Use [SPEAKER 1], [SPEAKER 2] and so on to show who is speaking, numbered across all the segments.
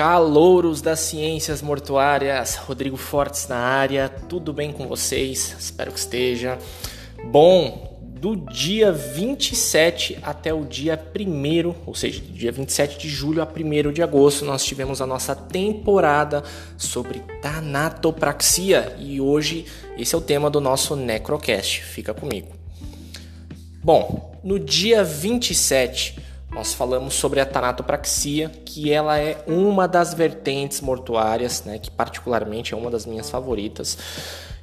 [SPEAKER 1] Calouros das ciências mortuárias, Rodrigo Fortes na área, tudo bem com vocês? Espero que esteja. Bom, do dia 27 até o dia 1, ou seja, do dia 27 de julho a 1 de agosto, nós tivemos a nossa temporada sobre tanatopraxia e hoje esse é o tema do nosso Necrocast. Fica comigo. Bom, no dia 27 nós falamos sobre a tanatopraxia, que ela é uma das vertentes mortuárias, né, que particularmente é uma das minhas favoritas.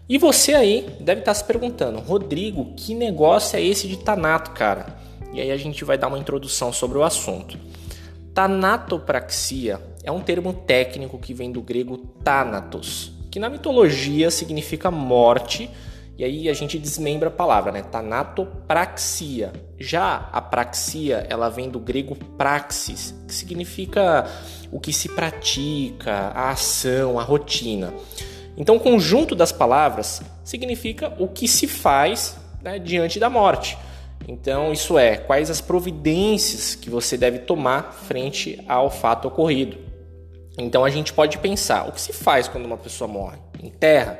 [SPEAKER 1] E você aí deve estar se perguntando, Rodrigo, que negócio é esse de tanato, cara? E aí a gente vai dar uma introdução sobre o assunto. Tanatopraxia é um termo técnico que vem do grego thanatos, que na mitologia significa morte e aí a gente desmembra a palavra, né? Tanatopraxia. Já a praxia, ela vem do grego praxis, que significa o que se pratica, a ação, a rotina. Então, o conjunto das palavras significa o que se faz né, diante da morte. Então, isso é, quais as providências que você deve tomar frente ao fato ocorrido. Então, a gente pode pensar: o que se faz quando uma pessoa morre? Enterra?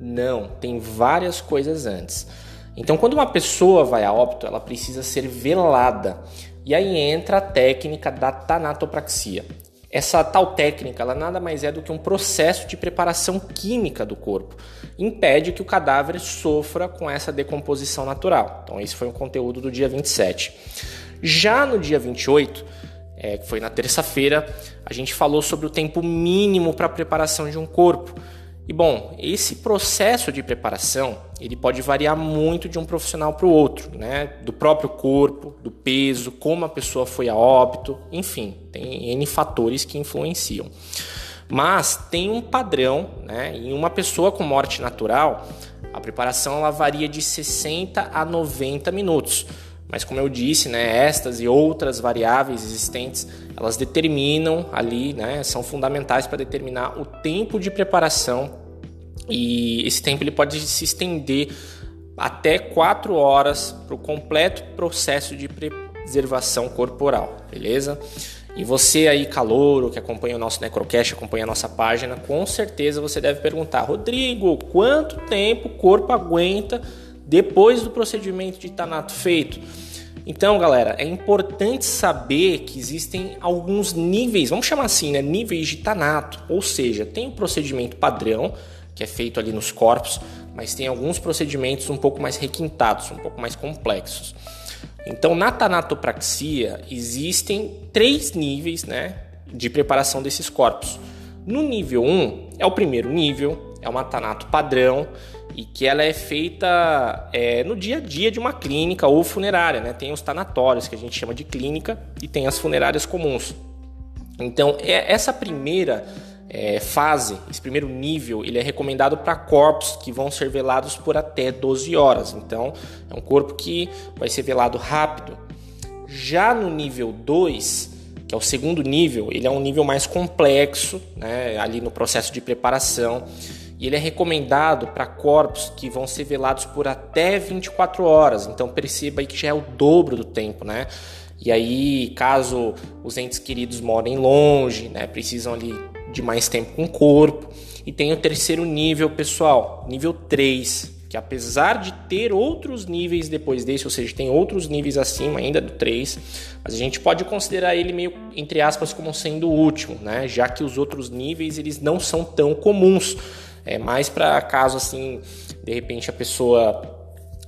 [SPEAKER 1] Não, tem várias coisas antes. Então, quando uma pessoa vai a óbito, ela precisa ser velada. E aí entra a técnica da tanatopraxia. Essa tal técnica, ela nada mais é do que um processo de preparação química do corpo. Impede que o cadáver sofra com essa decomposição natural. Então, esse foi o conteúdo do dia 27. Já no dia 28, é, que foi na terça-feira, a gente falou sobre o tempo mínimo para a preparação de um corpo. E bom, esse processo de preparação ele pode variar muito de um profissional para o outro, né? Do próprio corpo, do peso, como a pessoa foi a óbito, enfim, tem N fatores que influenciam. Mas tem um padrão, né? Em uma pessoa com morte natural, a preparação ela varia de 60 a 90 minutos. Mas como eu disse, né, estas e outras variáveis existentes, elas determinam ali, né, são fundamentais para determinar o tempo de preparação e esse tempo ele pode se estender até 4 horas para o completo processo de preservação corporal, beleza? E você aí, calouro, que acompanha o nosso Necrocast, acompanha a nossa página, com certeza você deve perguntar, Rodrigo, quanto tempo o corpo aguenta depois do procedimento de tanato feito. Então, galera, é importante saber que existem alguns níveis, vamos chamar assim, né, níveis de tanato, ou seja, tem o procedimento padrão, que é feito ali nos corpos, mas tem alguns procedimentos um pouco mais requintados, um pouco mais complexos. Então, na tanatopraxia existem três níveis, né, de preparação desses corpos. No nível 1 é o primeiro nível, é uma tanato padrão, e que ela é feita é, no dia a dia de uma clínica ou funerária. Né? Tem os tanatórios, que a gente chama de clínica, e tem as funerárias comuns. Então, é, essa primeira é, fase, esse primeiro nível, ele é recomendado para corpos que vão ser velados por até 12 horas. Então, é um corpo que vai ser velado rápido. Já no nível 2, que é o segundo nível, ele é um nível mais complexo, né, ali no processo de preparação e ele é recomendado para corpos que vão ser velados por até 24 horas. Então perceba aí que já é o dobro do tempo, né? E aí, caso os entes queridos morem longe, né, precisam ali de mais tempo com o corpo. E tem o terceiro nível, pessoal, nível 3, que apesar de ter outros níveis depois desse, ou seja, tem outros níveis acima ainda do 3, mas a gente pode considerar ele meio entre aspas como sendo o último, né? Já que os outros níveis eles não são tão comuns. É mais para caso assim, de repente a pessoa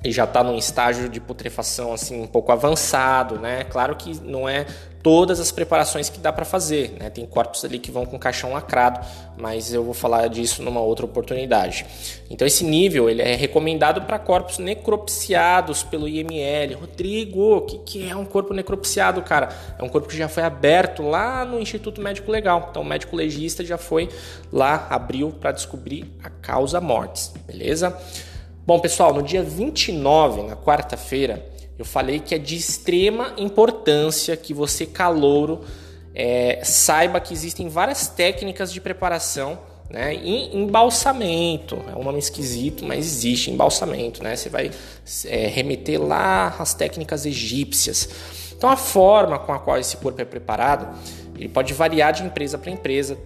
[SPEAKER 1] já está num estágio de putrefação assim um pouco avançado, né? Claro que não é todas as preparações que dá para fazer, né? Tem corpos ali que vão com caixão lacrado, mas eu vou falar disso numa outra oportunidade. Então esse nível ele é recomendado para corpos necropsiados pelo IML. Rodrigo, o que, que é um corpo necropsiado, cara? É um corpo que já foi aberto lá no Instituto Médico Legal. Então o médico legista já foi lá, abriu para descobrir a causa mortes, beleza? Bom, pessoal, no dia 29, na quarta-feira, eu falei que é de extrema importância que você, calouro, é, saiba que existem várias técnicas de preparação né? E embalsamento, é um nome esquisito, mas existe embalsamento, né? Você vai é, remeter lá às técnicas egípcias. Então a forma com a qual esse corpo é preparado ele pode variar de empresa para empresa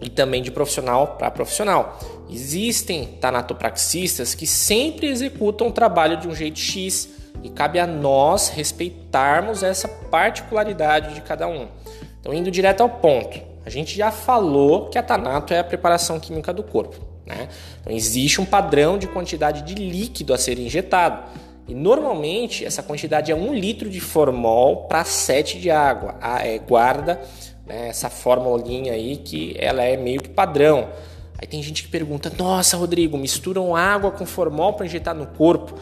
[SPEAKER 1] e também de profissional para profissional. Existem tanatopraxistas que sempre executam o trabalho de um jeito X e cabe a nós respeitarmos essa particularidade de cada um. Então, indo direto ao ponto, a gente já falou que a tanato é a preparação química do corpo. Né? Então, existe um padrão de quantidade de líquido a ser injetado. E normalmente essa quantidade é 1 litro de formol para 7 de água. É, guarda né, essa formulinha aí que ela é meio que padrão. Aí tem gente que pergunta: Nossa, Rodrigo, misturam água com formol para injetar no corpo?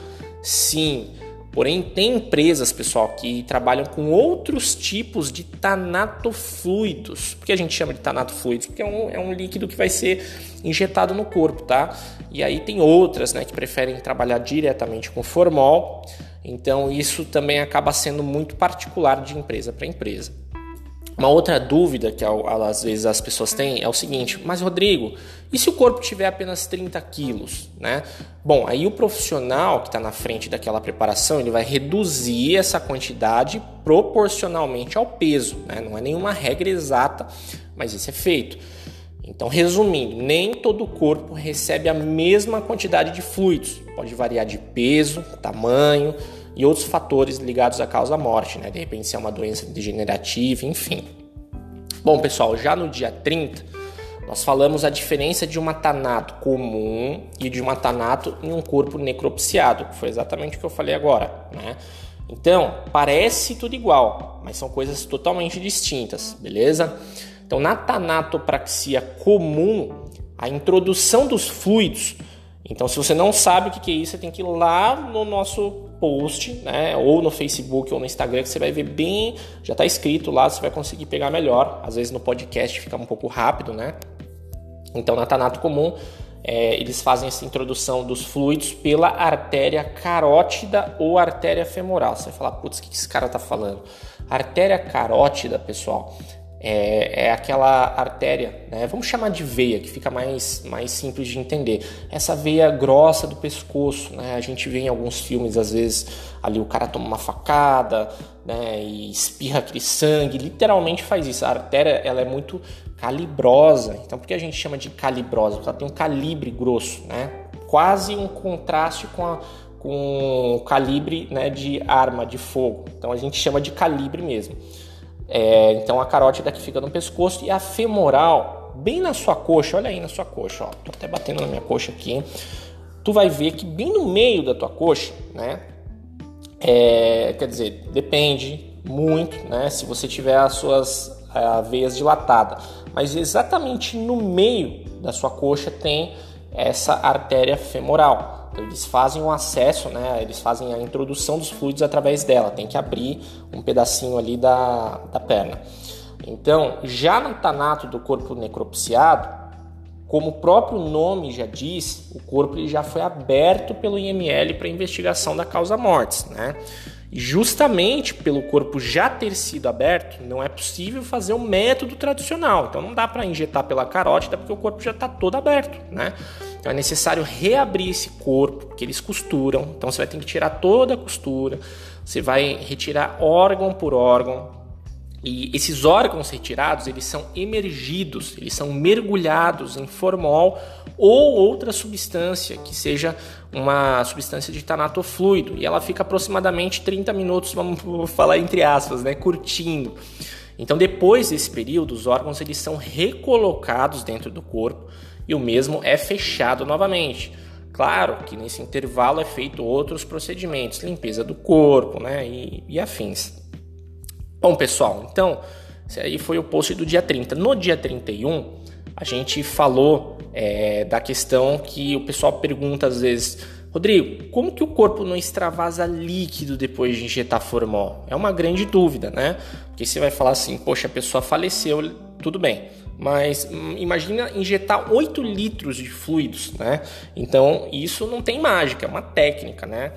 [SPEAKER 1] Sim, Porém, tem empresas, pessoal, que trabalham com outros tipos de tanatofluidos. Por que a gente chama de tanatofluidos? Porque é um, é um líquido que vai ser injetado no corpo, tá? E aí tem outras, né, que preferem trabalhar diretamente com formol. Então, isso também acaba sendo muito particular de empresa para empresa. Uma outra dúvida que às vezes as pessoas têm é o seguinte: mas Rodrigo, e se o corpo tiver apenas 30 quilos? Né? Bom, aí o profissional que está na frente daquela preparação ele vai reduzir essa quantidade proporcionalmente ao peso. Né? Não é nenhuma regra exata, mas isso é feito. Então, resumindo, nem todo corpo recebe a mesma quantidade de fluidos. Pode variar de peso, tamanho, e outros fatores ligados à causa-morte, né? De repente, se é uma doença degenerativa, enfim. Bom, pessoal, já no dia 30, nós falamos a diferença de um tanato comum e de um tanato em um corpo necropsiado, que foi exatamente o que eu falei agora, né? Então, parece tudo igual, mas são coisas totalmente distintas, beleza? Então, na tanatopraxia comum, a introdução dos fluidos. Então, se você não sabe o que é isso, você tem que ir lá no nosso post, né, ou no Facebook ou no Instagram, que você vai ver bem, já está escrito lá, você vai conseguir pegar melhor. Às vezes no podcast fica um pouco rápido, né? Então, na Tanato comum, é, eles fazem essa introdução dos fluidos pela artéria carótida ou artéria femoral. Você vai falar, putz, o que esse cara tá falando? artéria carótida, pessoal, é, é aquela artéria, né? vamos chamar de veia, que fica mais, mais simples de entender. Essa veia grossa do pescoço, né? a gente vê em alguns filmes, às vezes, ali o cara toma uma facada né? e espirra aquele sangue, literalmente faz isso. A artéria ela é muito calibrosa, então por que a gente chama de calibrosa? Porque ela tem um calibre grosso, né? quase um contraste com a com o calibre né, de arma de fogo. Então a gente chama de calibre mesmo. É, então a carótida que fica no pescoço e a femoral bem na sua coxa, olha aí na sua coxa, ó, tô até batendo na minha coxa aqui. Tu vai ver que bem no meio da tua coxa, né? É, quer dizer, depende muito, né? Se você tiver as suas veias dilatadas, mas exatamente no meio da sua coxa tem essa artéria femoral. Então, eles fazem o acesso, né? Eles fazem a introdução dos fluidos através dela. Tem que abrir um pedacinho ali da, da perna. Então, já no tanato do corpo necropsiado, como o próprio nome já diz, o corpo ele já foi aberto pelo IML para investigação da causa mortes, né? Justamente pelo corpo já ter sido aberto, não é possível fazer o um método tradicional. Então não dá para injetar pela carótida porque o corpo já está todo aberto, né? Então é necessário reabrir esse corpo, que eles costuram. Então você vai ter que tirar toda a costura, você vai retirar órgão por órgão. E esses órgãos retirados, eles são emergidos, eles são mergulhados em formol ou outra substância que seja uma substância de tanatofluido. E ela fica aproximadamente 30 minutos, vamos falar entre aspas, né, curtindo. Então, depois desse período, os órgãos eles são recolocados dentro do corpo e o mesmo é fechado novamente. Claro que nesse intervalo é feito outros procedimentos, limpeza do corpo, né, e, e afins. Bom, pessoal, então, esse aí foi o post do dia 30. No dia 31, a gente falou é, da questão que o pessoal pergunta às vezes, Rodrigo, como que o corpo não extravasa líquido depois de injetar formol? É uma grande dúvida, né? Porque você vai falar assim, poxa, a pessoa faleceu, tudo bem. Mas hum, imagina injetar 8 litros de fluidos, né? Então isso não tem mágica, é uma técnica, né?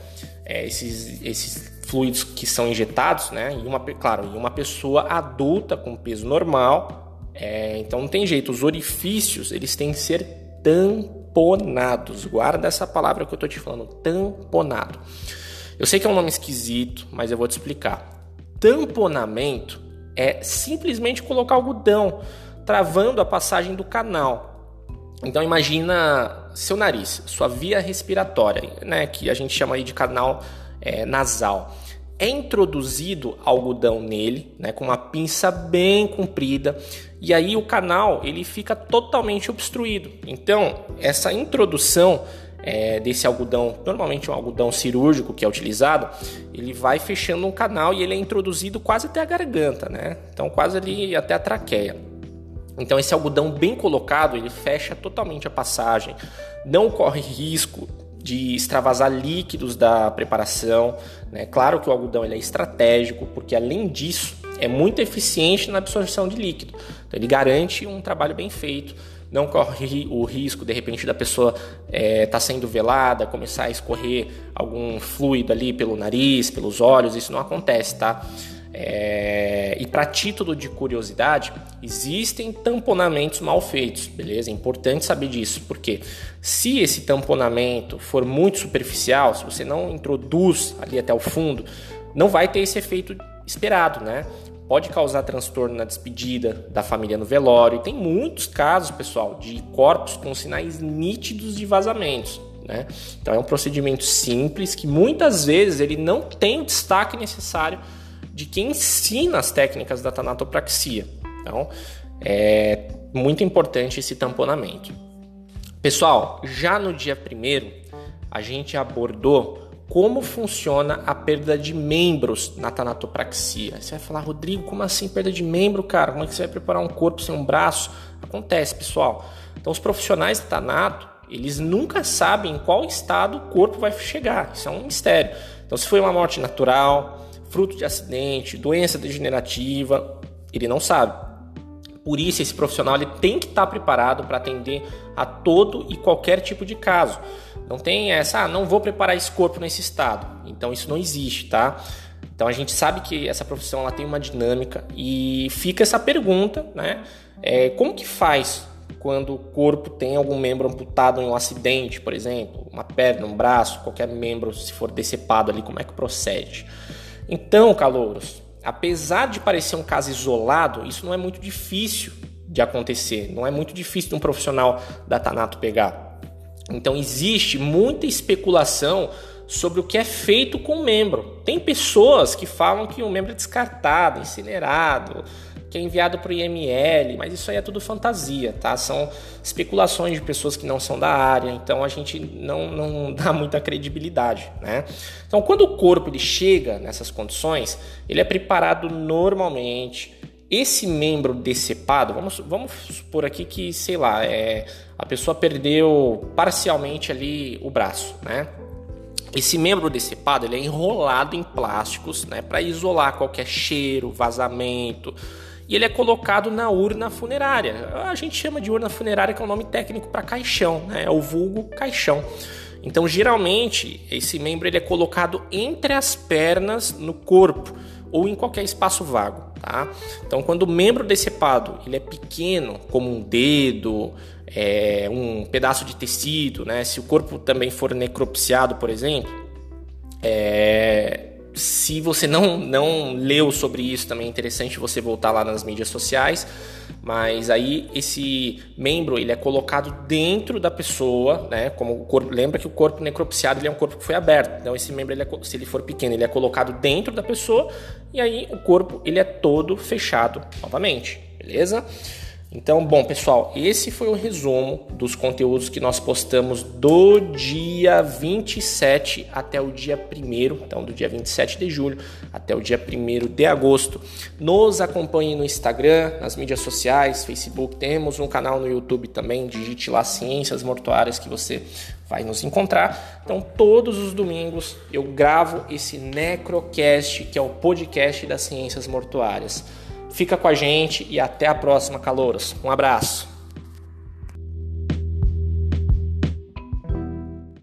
[SPEAKER 1] É, esses, esses fluidos que são injetados, né? Em uma, claro, em uma pessoa adulta com peso normal, é, então não tem jeito. Os orifícios eles têm que ser tamponados. Guarda essa palavra que eu estou te falando, tamponado. Eu sei que é um nome esquisito, mas eu vou te explicar. Tamponamento é simplesmente colocar algodão, travando a passagem do canal. Então imagina seu nariz, sua via respiratória, né, que a gente chama aí de canal é, nasal. É introduzido algodão nele, né, com uma pinça bem comprida, e aí o canal ele fica totalmente obstruído. Então essa introdução é, desse algodão, normalmente um algodão cirúrgico que é utilizado, ele vai fechando um canal e ele é introduzido quase até a garganta, né? Então quase ali até a traqueia. Então esse algodão bem colocado, ele fecha totalmente a passagem, não corre risco de extravasar líquidos da preparação. Né? Claro que o algodão ele é estratégico, porque além disso é muito eficiente na absorção de líquido. Então, ele garante um trabalho bem feito não corre o risco de repente da pessoa estar é, tá sendo velada, começar a escorrer algum fluido ali pelo nariz, pelos olhos, isso não acontece, tá? É, e para título de curiosidade, existem tamponamentos mal feitos, beleza? É importante saber disso, porque se esse tamponamento for muito superficial, se você não introduz ali até o fundo, não vai ter esse efeito esperado, né? pode causar transtorno na despedida da família no velório. E tem muitos casos, pessoal, de corpos com sinais nítidos de vazamentos. Né? Então é um procedimento simples que muitas vezes ele não tem o destaque necessário de quem ensina as técnicas da tanatopraxia. Então é muito importante esse tamponamento. Pessoal, já no dia primeiro a gente abordou como funciona a perda de membros na tanatopraxia. Você vai falar, Rodrigo, como assim perda de membro, cara? Como é que você vai preparar um corpo sem um braço? Acontece, pessoal. Então, os profissionais de tanato, eles nunca sabem em qual estado o corpo vai chegar. Isso é um mistério. Então, se foi uma morte natural, fruto de acidente, doença degenerativa, ele não sabe. Por isso, esse profissional ele tem que estar preparado para atender a todo e qualquer tipo de caso. Não tem essa, ah, não vou preparar esse corpo nesse estado. Então isso não existe, tá? Então a gente sabe que essa profissão ela tem uma dinâmica e fica essa pergunta, né? É, como que faz quando o corpo tem algum membro amputado em um acidente, por exemplo, uma perna, um braço, qualquer membro se for decepado ali, como é que procede? Então, calouros, apesar de parecer um caso isolado, isso não é muito difícil de acontecer, não é muito difícil de um profissional da Tanato pegar. Então existe muita especulação sobre o que é feito com o membro. Tem pessoas que falam que o membro é descartado, incinerado, que é enviado para o IML, mas isso aí é tudo fantasia, tá? São especulações de pessoas que não são da área, então a gente não, não dá muita credibilidade, né? Então, quando o corpo ele chega nessas condições, ele é preparado normalmente. Esse membro decepado, vamos, vamos supor aqui que, sei lá, é a pessoa perdeu parcialmente ali o braço, né? Esse membro decepado ele é enrolado em plásticos, né, para isolar qualquer cheiro, vazamento, e ele é colocado na urna funerária. A gente chama de urna funerária que é o um nome técnico para caixão, né? É o vulgo caixão. Então, geralmente, esse membro ele é colocado entre as pernas no corpo ou em qualquer espaço vago, tá? Então, quando o membro decepado ele é pequeno, como um dedo, é, um pedaço de tecido, né? Se o corpo também for necropsiado, por exemplo, é, se você não, não leu sobre isso, também é interessante você voltar lá nas mídias sociais. Mas aí esse membro ele é colocado dentro da pessoa, né? Como o corpo, lembra que o corpo necropsiado ele é um corpo que foi aberto. Então esse membro ele é, se ele for pequeno ele é colocado dentro da pessoa e aí o corpo ele é todo fechado novamente, beleza? Então, bom, pessoal, esse foi o resumo dos conteúdos que nós postamos do dia 27 até o dia 1 então do dia 27 de julho até o dia 1 de agosto. Nos acompanhe no Instagram, nas mídias sociais, Facebook, temos um canal no YouTube também, digite lá Ciências Mortuárias que você vai nos encontrar. Então, todos os domingos eu gravo esse Necrocast, que é o podcast das ciências mortuárias. Fica com a gente e até a próxima, calouros. Um abraço.